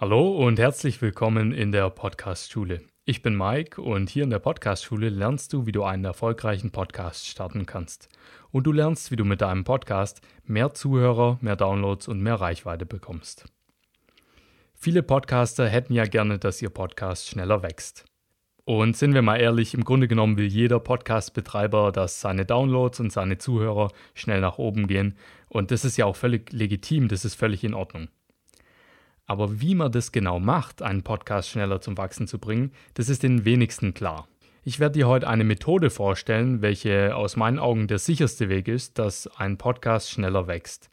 Hallo und herzlich willkommen in der Podcast-Schule. Ich bin Mike und hier in der Podcast-Schule lernst du, wie du einen erfolgreichen Podcast starten kannst. Und du lernst, wie du mit deinem Podcast mehr Zuhörer, mehr Downloads und mehr Reichweite bekommst. Viele Podcaster hätten ja gerne, dass ihr Podcast schneller wächst. Und sind wir mal ehrlich, im Grunde genommen will jeder Podcast-Betreiber, dass seine Downloads und seine Zuhörer schnell nach oben gehen. Und das ist ja auch völlig legitim, das ist völlig in Ordnung. Aber wie man das genau macht, einen Podcast schneller zum Wachsen zu bringen, das ist den wenigsten klar. Ich werde dir heute eine Methode vorstellen, welche aus meinen Augen der sicherste Weg ist, dass ein Podcast schneller wächst.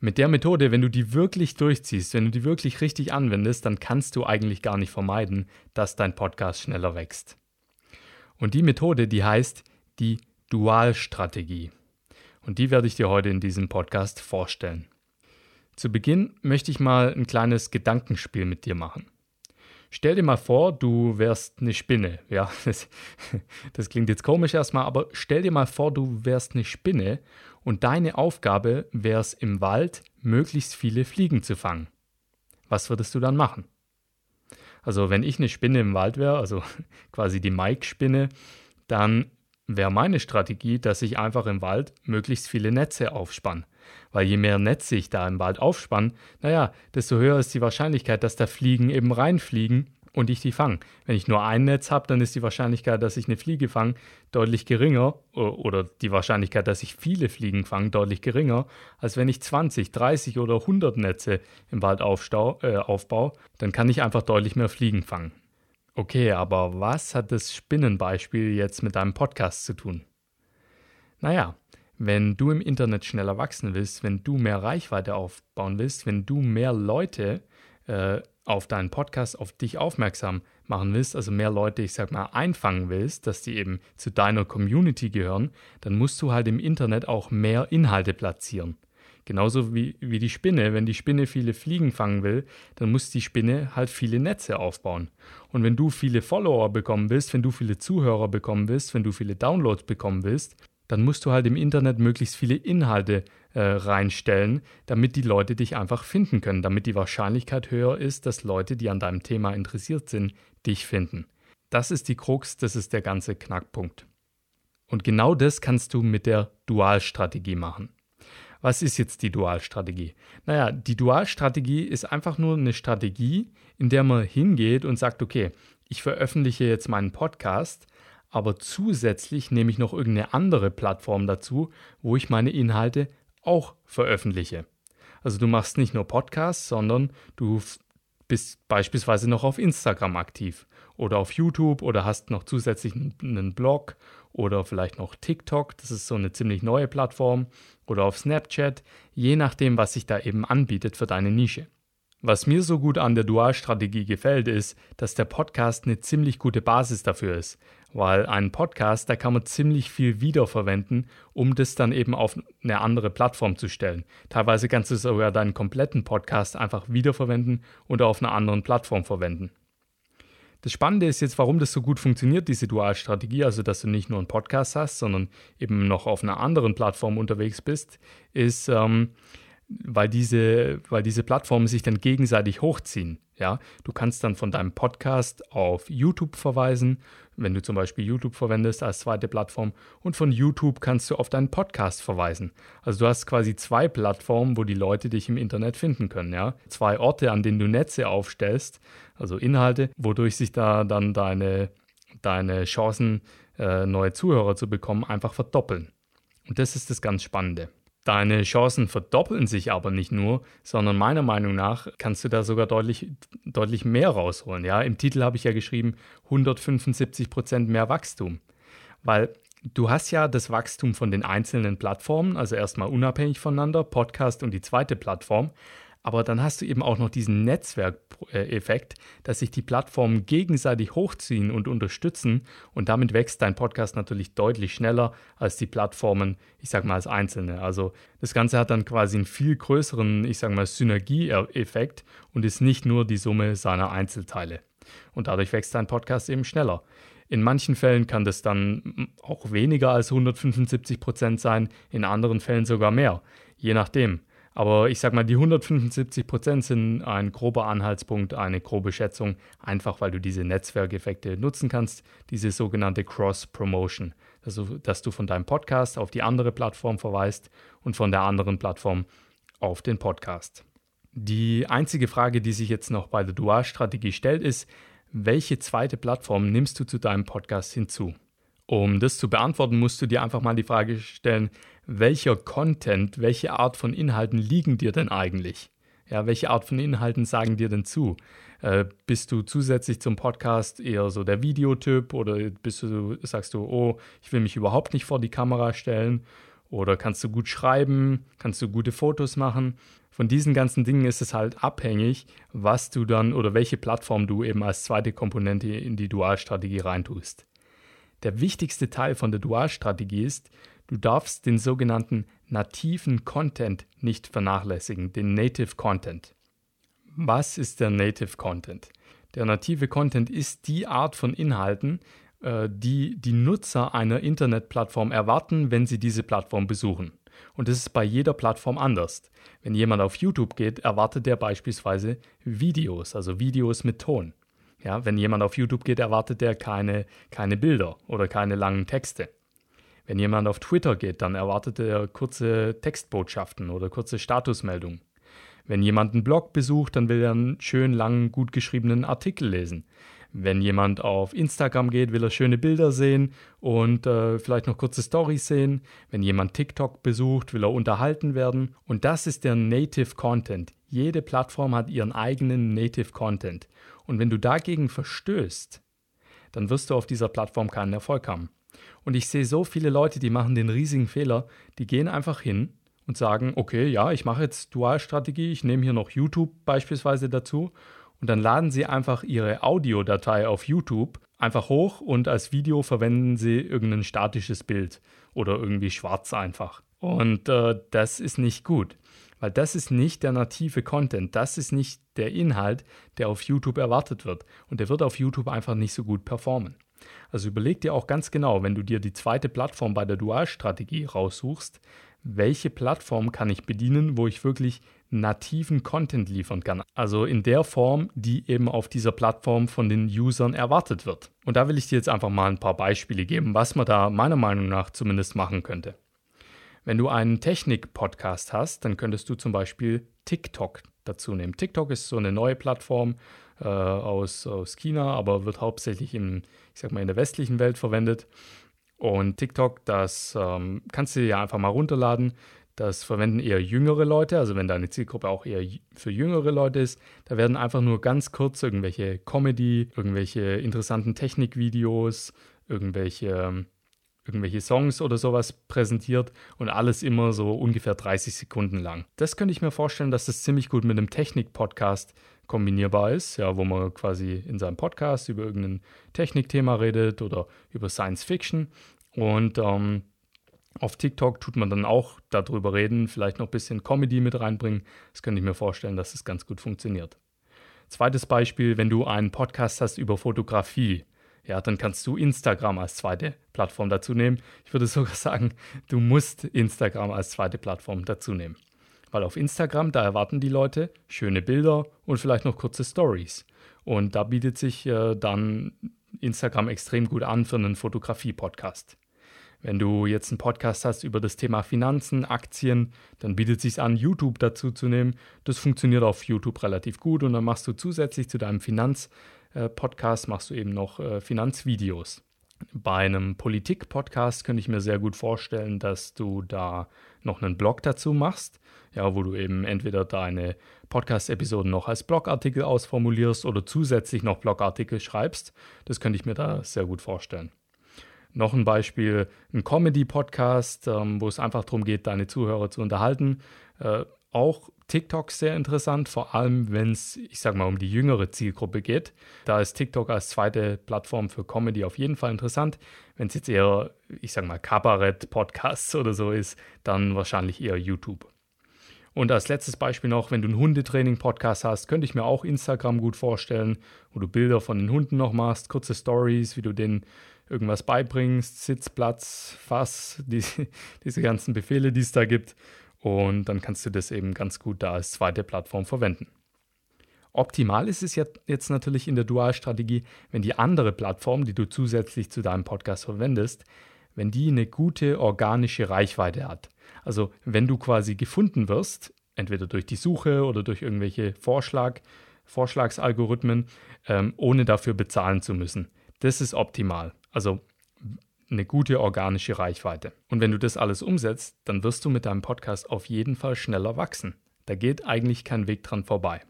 Mit der Methode, wenn du die wirklich durchziehst, wenn du die wirklich richtig anwendest, dann kannst du eigentlich gar nicht vermeiden, dass dein Podcast schneller wächst. Und die Methode, die heißt die Dualstrategie. Und die werde ich dir heute in diesem Podcast vorstellen. Zu Beginn möchte ich mal ein kleines Gedankenspiel mit dir machen. Stell dir mal vor, du wärst eine Spinne. Ja, das, das, klingt jetzt komisch erstmal, aber stell dir mal vor, du wärst eine Spinne und deine Aufgabe wäre es im Wald, möglichst viele Fliegen zu fangen. Was würdest du dann machen? Also, wenn ich eine Spinne im Wald wäre, also quasi die Mike-Spinne, dann wäre meine Strategie, dass ich einfach im Wald möglichst viele Netze aufspanne. Weil je mehr Netze ich da im Wald aufspanne, naja, desto höher ist die Wahrscheinlichkeit, dass da Fliegen eben reinfliegen und ich die fange. Wenn ich nur ein Netz habe, dann ist die Wahrscheinlichkeit, dass ich eine Fliege fange, deutlich geringer oder die Wahrscheinlichkeit, dass ich viele Fliegen fange, deutlich geringer, als wenn ich 20, 30 oder 100 Netze im Wald aufstau, äh, aufbaue, dann kann ich einfach deutlich mehr Fliegen fangen. Okay, aber was hat das Spinnenbeispiel jetzt mit deinem Podcast zu tun? Naja, wenn du im Internet schneller wachsen willst, wenn du mehr Reichweite aufbauen willst, wenn du mehr Leute äh, auf deinen Podcast, auf dich aufmerksam machen willst, also mehr Leute, ich sag mal, einfangen willst, dass die eben zu deiner Community gehören, dann musst du halt im Internet auch mehr Inhalte platzieren. Genauso wie, wie die Spinne. Wenn die Spinne viele Fliegen fangen will, dann muss die Spinne halt viele Netze aufbauen. Und wenn du viele Follower bekommen willst, wenn du viele Zuhörer bekommen willst, wenn du viele Downloads bekommen willst, dann musst du halt im Internet möglichst viele Inhalte äh, reinstellen, damit die Leute dich einfach finden können, damit die Wahrscheinlichkeit höher ist, dass Leute, die an deinem Thema interessiert sind, dich finden. Das ist die Krux, das ist der ganze Knackpunkt. Und genau das kannst du mit der Dualstrategie machen. Was ist jetzt die Dualstrategie? Naja, die Dualstrategie ist einfach nur eine Strategie, in der man hingeht und sagt, okay, ich veröffentliche jetzt meinen Podcast, aber zusätzlich nehme ich noch irgendeine andere Plattform dazu, wo ich meine Inhalte auch veröffentliche. Also du machst nicht nur Podcasts, sondern du bist beispielsweise noch auf Instagram aktiv oder auf YouTube oder hast noch zusätzlich einen Blog oder vielleicht noch TikTok, das ist so eine ziemlich neue Plattform, oder auf Snapchat, je nachdem, was sich da eben anbietet für deine Nische. Was mir so gut an der Dualstrategie gefällt, ist, dass der Podcast eine ziemlich gute Basis dafür ist, weil einen Podcast, da kann man ziemlich viel wiederverwenden, um das dann eben auf eine andere Plattform zu stellen. Teilweise kannst du sogar deinen kompletten Podcast einfach wiederverwenden und auf einer anderen Plattform verwenden. Das Spannende ist jetzt, warum das so gut funktioniert, diese Dualstrategie, also dass du nicht nur einen Podcast hast, sondern eben noch auf einer anderen Plattform unterwegs bist, ist, ähm, weil diese, weil diese Plattformen sich dann gegenseitig hochziehen. Ja, du kannst dann von deinem Podcast auf YouTube verweisen, wenn du zum Beispiel YouTube verwendest als zweite Plattform, und von YouTube kannst du auf deinen Podcast verweisen. Also du hast quasi zwei Plattformen, wo die Leute dich im Internet finden können. Ja, zwei Orte, an denen du Netze aufstellst, also Inhalte, wodurch sich da dann deine deine Chancen, äh, neue Zuhörer zu bekommen, einfach verdoppeln. Und das ist das ganz Spannende. Deine Chancen verdoppeln sich aber nicht nur, sondern meiner Meinung nach kannst du da sogar deutlich, deutlich mehr rausholen. Ja, im Titel habe ich ja geschrieben 175 Prozent mehr Wachstum, weil du hast ja das Wachstum von den einzelnen Plattformen, also erstmal unabhängig voneinander, Podcast und die zweite Plattform, aber dann hast du eben auch noch diesen Netzwerkeffekt, dass sich die Plattformen gegenseitig hochziehen und unterstützen und damit wächst dein Podcast natürlich deutlich schneller als die Plattformen, ich sag mal als einzelne. Also das Ganze hat dann quasi einen viel größeren, ich sag mal, Synergieeffekt und ist nicht nur die Summe seiner Einzelteile. Und dadurch wächst dein Podcast eben schneller. In manchen Fällen kann das dann auch weniger als 175 Prozent sein, in anderen Fällen sogar mehr, je nachdem. Aber ich sag mal, die 175 Prozent sind ein grober Anhaltspunkt, eine grobe Schätzung, einfach weil du diese Netzwerkeffekte nutzen kannst, diese sogenannte Cross-Promotion, also dass du von deinem Podcast auf die andere Plattform verweist und von der anderen Plattform auf den Podcast. Die einzige Frage, die sich jetzt noch bei der Dualstrategie stellt, ist, welche zweite Plattform nimmst du zu deinem Podcast hinzu? Um das zu beantworten, musst du dir einfach mal die Frage stellen, welcher Content, welche Art von Inhalten liegen dir denn eigentlich? Ja, welche Art von Inhalten sagen dir denn zu? Äh, bist du zusätzlich zum Podcast eher so der Videotyp oder bist du, sagst du, oh, ich will mich überhaupt nicht vor die Kamera stellen? Oder kannst du gut schreiben? Kannst du gute Fotos machen? Von diesen ganzen Dingen ist es halt abhängig, was du dann oder welche Plattform du eben als zweite Komponente in die Dualstrategie reintust. Der wichtigste Teil von der Dualstrategie ist, du darfst den sogenannten nativen Content nicht vernachlässigen, den Native Content. Was ist der Native Content? Der native Content ist die Art von Inhalten, äh, die die Nutzer einer Internetplattform erwarten, wenn sie diese Plattform besuchen. Und das ist bei jeder Plattform anders. Wenn jemand auf YouTube geht, erwartet er beispielsweise Videos, also Videos mit Ton. Ja, wenn jemand auf YouTube geht, erwartet er keine, keine Bilder oder keine langen Texte. Wenn jemand auf Twitter geht, dann erwartet er kurze Textbotschaften oder kurze Statusmeldungen. Wenn jemand einen Blog besucht, dann will er einen schön langen, gut geschriebenen Artikel lesen. Wenn jemand auf Instagram geht, will er schöne Bilder sehen und äh, vielleicht noch kurze Stories sehen. Wenn jemand TikTok besucht, will er unterhalten werden. Und das ist der Native Content. Jede Plattform hat ihren eigenen Native Content. Und wenn du dagegen verstößt, dann wirst du auf dieser Plattform keinen Erfolg haben. Und ich sehe so viele Leute, die machen den riesigen Fehler, die gehen einfach hin und sagen, okay, ja, ich mache jetzt Dualstrategie, ich nehme hier noch YouTube beispielsweise dazu. Und dann laden sie einfach ihre Audiodatei auf YouTube einfach hoch und als Video verwenden sie irgendein statisches Bild oder irgendwie schwarz einfach. Und äh, das ist nicht gut, weil das ist nicht der native Content, das ist nicht der Inhalt, der auf YouTube erwartet wird. Und der wird auf YouTube einfach nicht so gut performen. Also überleg dir auch ganz genau, wenn du dir die zweite Plattform bei der Dualstrategie raussuchst, welche Plattform kann ich bedienen, wo ich wirklich nativen Content liefern kann. Also in der Form, die eben auf dieser Plattform von den Usern erwartet wird. Und da will ich dir jetzt einfach mal ein paar Beispiele geben, was man da meiner Meinung nach zumindest machen könnte. Wenn du einen Technik-Podcast hast, dann könntest du zum Beispiel TikTok dazu nehmen. TikTok ist so eine neue Plattform äh, aus, aus China, aber wird hauptsächlich im, ich sag mal, in der westlichen Welt verwendet. Und TikTok, das ähm, kannst du dir ja einfach mal runterladen. Das verwenden eher jüngere Leute, also wenn deine Zielgruppe auch eher für jüngere Leute ist, da werden einfach nur ganz kurz irgendwelche Comedy, irgendwelche interessanten Technikvideos, irgendwelche, irgendwelche Songs oder sowas präsentiert und alles immer so ungefähr 30 Sekunden lang. Das könnte ich mir vorstellen, dass das ziemlich gut mit einem Technik-Podcast kombinierbar ist, ja, wo man quasi in seinem Podcast über irgendein Technikthema redet oder über Science Fiction. Und ähm, auf TikTok tut man dann auch darüber reden, vielleicht noch ein bisschen Comedy mit reinbringen. Das könnte ich mir vorstellen, dass das ganz gut funktioniert. Zweites Beispiel, wenn du einen Podcast hast über Fotografie, ja, dann kannst du Instagram als zweite Plattform dazu nehmen. Ich würde sogar sagen, du musst Instagram als zweite Plattform dazu nehmen. Weil auf Instagram, da erwarten die Leute schöne Bilder und vielleicht noch kurze Stories. Und da bietet sich äh, dann Instagram extrem gut an für einen Fotografie-Podcast. Wenn du jetzt einen Podcast hast über das Thema Finanzen, Aktien, dann bietet es sich an, YouTube dazu zu nehmen. Das funktioniert auf YouTube relativ gut und dann machst du zusätzlich zu deinem Finanz-Podcast machst du eben noch äh, Finanzvideos. Bei einem Politik-Podcast könnte ich mir sehr gut vorstellen, dass du da noch einen Blog dazu machst, ja, wo du eben entweder deine Podcast-Episoden noch als Blogartikel ausformulierst oder zusätzlich noch Blogartikel schreibst. Das könnte ich mir da sehr gut vorstellen. Noch ein Beispiel, ein Comedy-Podcast, ähm, wo es einfach darum geht, deine Zuhörer zu unterhalten. Äh, auch TikTok sehr interessant, vor allem wenn es, ich sag mal, um die jüngere Zielgruppe geht. Da ist TikTok als zweite Plattform für Comedy auf jeden Fall interessant. Wenn es jetzt eher, ich sag mal, Kabarett-Podcasts oder so ist, dann wahrscheinlich eher YouTube. Und als letztes Beispiel noch, wenn du einen Hundetraining-Podcast hast, könnte ich mir auch Instagram gut vorstellen, wo du Bilder von den Hunden noch machst, kurze Stories, wie du denen irgendwas beibringst, Sitzplatz, Fass, die, diese ganzen Befehle, die es da gibt. und dann kannst du das eben ganz gut da als zweite Plattform verwenden. Optimal ist es jetzt natürlich in der Dualstrategie, wenn die andere Plattform, die du zusätzlich zu deinem Podcast verwendest, wenn die eine gute organische Reichweite hat. Also wenn du quasi gefunden wirst, entweder durch die Suche oder durch irgendwelche Vorschlag, Vorschlagsalgorithmen, ähm, ohne dafür bezahlen zu müssen. Das ist optimal. Also eine gute organische Reichweite. Und wenn du das alles umsetzt, dann wirst du mit deinem Podcast auf jeden Fall schneller wachsen. Da geht eigentlich kein Weg dran vorbei.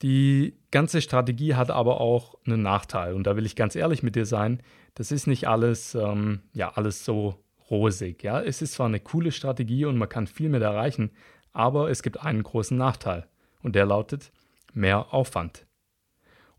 Die ganze Strategie hat aber auch einen Nachteil und da will ich ganz ehrlich mit dir sein. Das ist nicht alles, ähm, ja, alles so rosig. Ja, es ist zwar eine coole Strategie und man kann viel mit erreichen, aber es gibt einen großen Nachteil und der lautet mehr Aufwand.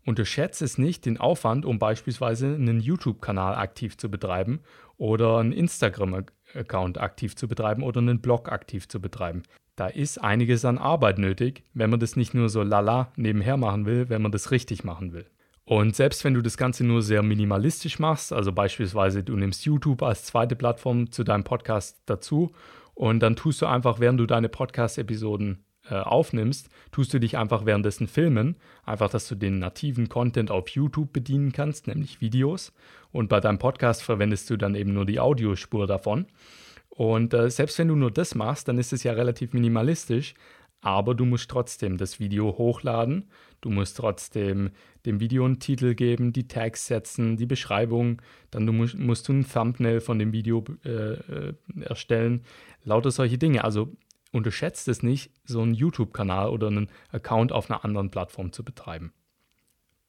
Unterschätze es nicht, den Aufwand, um beispielsweise einen YouTube-Kanal aktiv zu betreiben oder einen Instagram-Account aktiv zu betreiben oder einen Blog aktiv zu betreiben. Da ist einiges an Arbeit nötig, wenn man das nicht nur so lala nebenher machen will, wenn man das richtig machen will. Und selbst wenn du das Ganze nur sehr minimalistisch machst, also beispielsweise du nimmst YouTube als zweite Plattform zu deinem Podcast dazu und dann tust du einfach, während du deine Podcast-Episoden äh, aufnimmst, tust du dich einfach währenddessen filmen, einfach, dass du den nativen Content auf YouTube bedienen kannst, nämlich Videos. Und bei deinem Podcast verwendest du dann eben nur die Audiospur davon. Und äh, selbst wenn du nur das machst, dann ist es ja relativ minimalistisch, aber du musst trotzdem das Video hochladen. Du musst trotzdem dem Video einen Titel geben, die Tags setzen, die Beschreibung. Dann du musst, musst du ein Thumbnail von dem Video äh, äh, erstellen. Lauter solche Dinge. Also unterschätzt es nicht, so einen YouTube-Kanal oder einen Account auf einer anderen Plattform zu betreiben.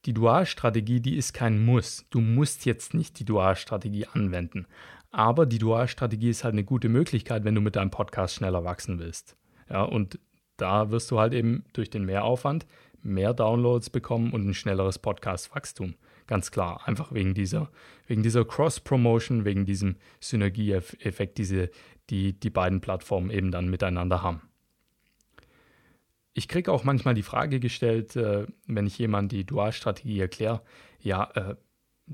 Die Dualstrategie, die ist kein Muss. Du musst jetzt nicht die Dualstrategie anwenden. Aber die Dualstrategie ist halt eine gute Möglichkeit, wenn du mit deinem Podcast schneller wachsen willst. Ja, und da wirst du halt eben durch den Mehraufwand mehr Downloads bekommen und ein schnelleres Podcast-Wachstum. Ganz klar, einfach wegen dieser, wegen dieser Cross-Promotion, wegen diesem Synergieeffekt, diese, die die beiden Plattformen eben dann miteinander haben. Ich kriege auch manchmal die Frage gestellt, äh, wenn ich jemand die Dualstrategie erkläre, ja, äh,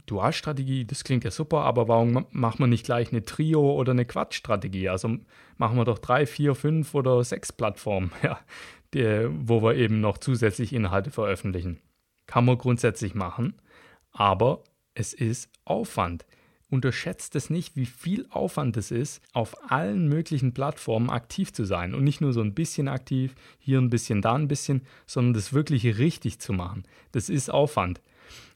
Dualstrategie, das klingt ja super, aber warum macht man nicht gleich eine Trio- oder eine Quad-Strategie? Also machen wir doch drei, vier, fünf oder sechs Plattformen, ja, die, wo wir eben noch zusätzlich Inhalte veröffentlichen. Kann man grundsätzlich machen, aber es ist Aufwand. Unterschätzt es nicht, wie viel Aufwand es ist, auf allen möglichen Plattformen aktiv zu sein und nicht nur so ein bisschen aktiv, hier ein bisschen, da ein bisschen, sondern das wirklich richtig zu machen. Das ist Aufwand.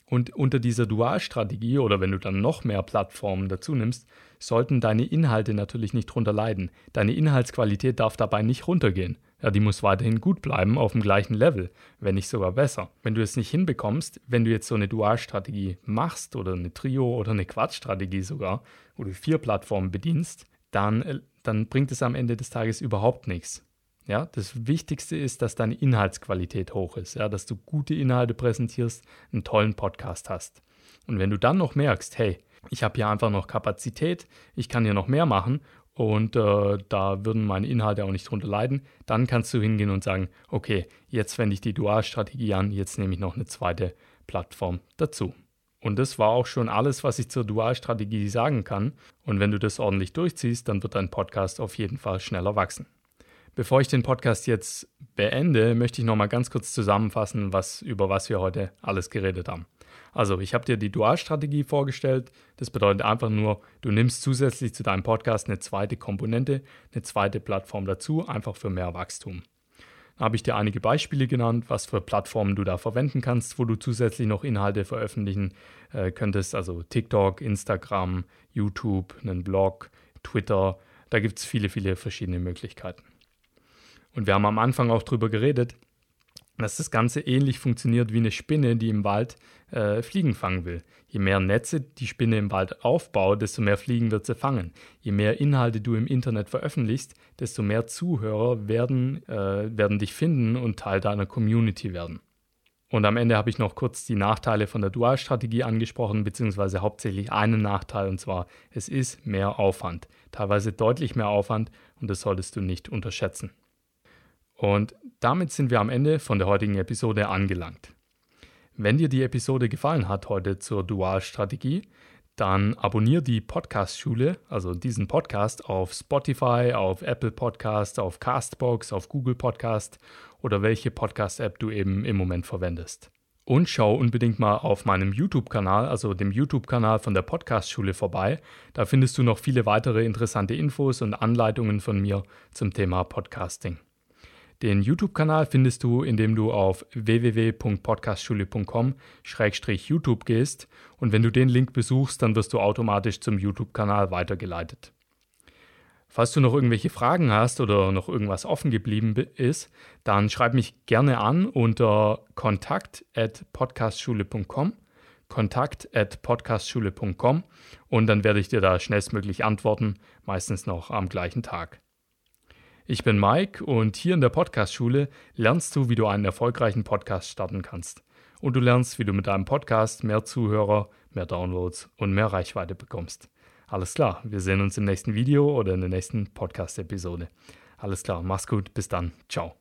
Und unter dieser Dualstrategie oder wenn du dann noch mehr Plattformen dazu nimmst, sollten deine Inhalte natürlich nicht drunter leiden. Deine Inhaltsqualität darf dabei nicht runtergehen. Ja, die muss weiterhin gut bleiben auf dem gleichen Level, wenn nicht sogar besser. Wenn du es nicht hinbekommst, wenn du jetzt so eine Dualstrategie machst oder eine Trio oder eine Quadstrategie sogar, wo du vier Plattformen bedienst, dann, äh, dann bringt es am Ende des Tages überhaupt nichts. Ja, das Wichtigste ist, dass deine Inhaltsqualität hoch ist, ja, dass du gute Inhalte präsentierst, einen tollen Podcast hast. Und wenn du dann noch merkst, hey, ich habe hier einfach noch Kapazität, ich kann hier noch mehr machen und äh, da würden meine Inhalte auch nicht drunter leiden, dann kannst du hingehen und sagen, okay, jetzt wende ich die Dualstrategie an, jetzt nehme ich noch eine zweite Plattform dazu. Und das war auch schon alles, was ich zur Dualstrategie sagen kann. Und wenn du das ordentlich durchziehst, dann wird dein Podcast auf jeden Fall schneller wachsen. Bevor ich den Podcast jetzt beende, möchte ich noch mal ganz kurz zusammenfassen, was, über was wir heute alles geredet haben. Also, ich habe dir die Dualstrategie vorgestellt. Das bedeutet einfach nur, du nimmst zusätzlich zu deinem Podcast eine zweite Komponente, eine zweite Plattform dazu, einfach für mehr Wachstum. Da habe ich dir einige Beispiele genannt, was für Plattformen du da verwenden kannst, wo du zusätzlich noch Inhalte veröffentlichen äh, könntest. Also TikTok, Instagram, YouTube, einen Blog, Twitter. Da gibt es viele, viele verschiedene Möglichkeiten. Und wir haben am Anfang auch darüber geredet, dass das Ganze ähnlich funktioniert wie eine Spinne, die im Wald äh, Fliegen fangen will. Je mehr Netze die Spinne im Wald aufbaut, desto mehr Fliegen wird sie fangen. Je mehr Inhalte du im Internet veröffentlichst, desto mehr Zuhörer werden, äh, werden dich finden und Teil deiner Community werden. Und am Ende habe ich noch kurz die Nachteile von der Dualstrategie angesprochen, beziehungsweise hauptsächlich einen Nachteil, und zwar es ist mehr Aufwand, teilweise deutlich mehr Aufwand und das solltest du nicht unterschätzen. Und damit sind wir am Ende von der heutigen Episode angelangt. Wenn dir die Episode gefallen hat heute zur Dualstrategie, dann abonniere die Podcast-Schule, also diesen Podcast auf Spotify, auf Apple Podcast, auf Castbox, auf Google Podcast oder welche Podcast-App du eben im Moment verwendest. Und schau unbedingt mal auf meinem YouTube-Kanal, also dem YouTube-Kanal von der Podcast-Schule vorbei. Da findest du noch viele weitere interessante Infos und Anleitungen von mir zum Thema Podcasting. Den YouTube-Kanal findest du, indem du auf www.podcastschule.com-youtube gehst und wenn du den Link besuchst, dann wirst du automatisch zum YouTube-Kanal weitergeleitet. Falls du noch irgendwelche Fragen hast oder noch irgendwas offen geblieben ist, dann schreib mich gerne an unter kontakt@podcastschule.com kontakt@podcastschule.com und dann werde ich dir da schnellstmöglich antworten, meistens noch am gleichen Tag. Ich bin Mike und hier in der Podcastschule lernst du, wie du einen erfolgreichen Podcast starten kannst. Und du lernst, wie du mit deinem Podcast mehr Zuhörer, mehr Downloads und mehr Reichweite bekommst. Alles klar, wir sehen uns im nächsten Video oder in der nächsten Podcast-Episode. Alles klar, mach's gut, bis dann, ciao.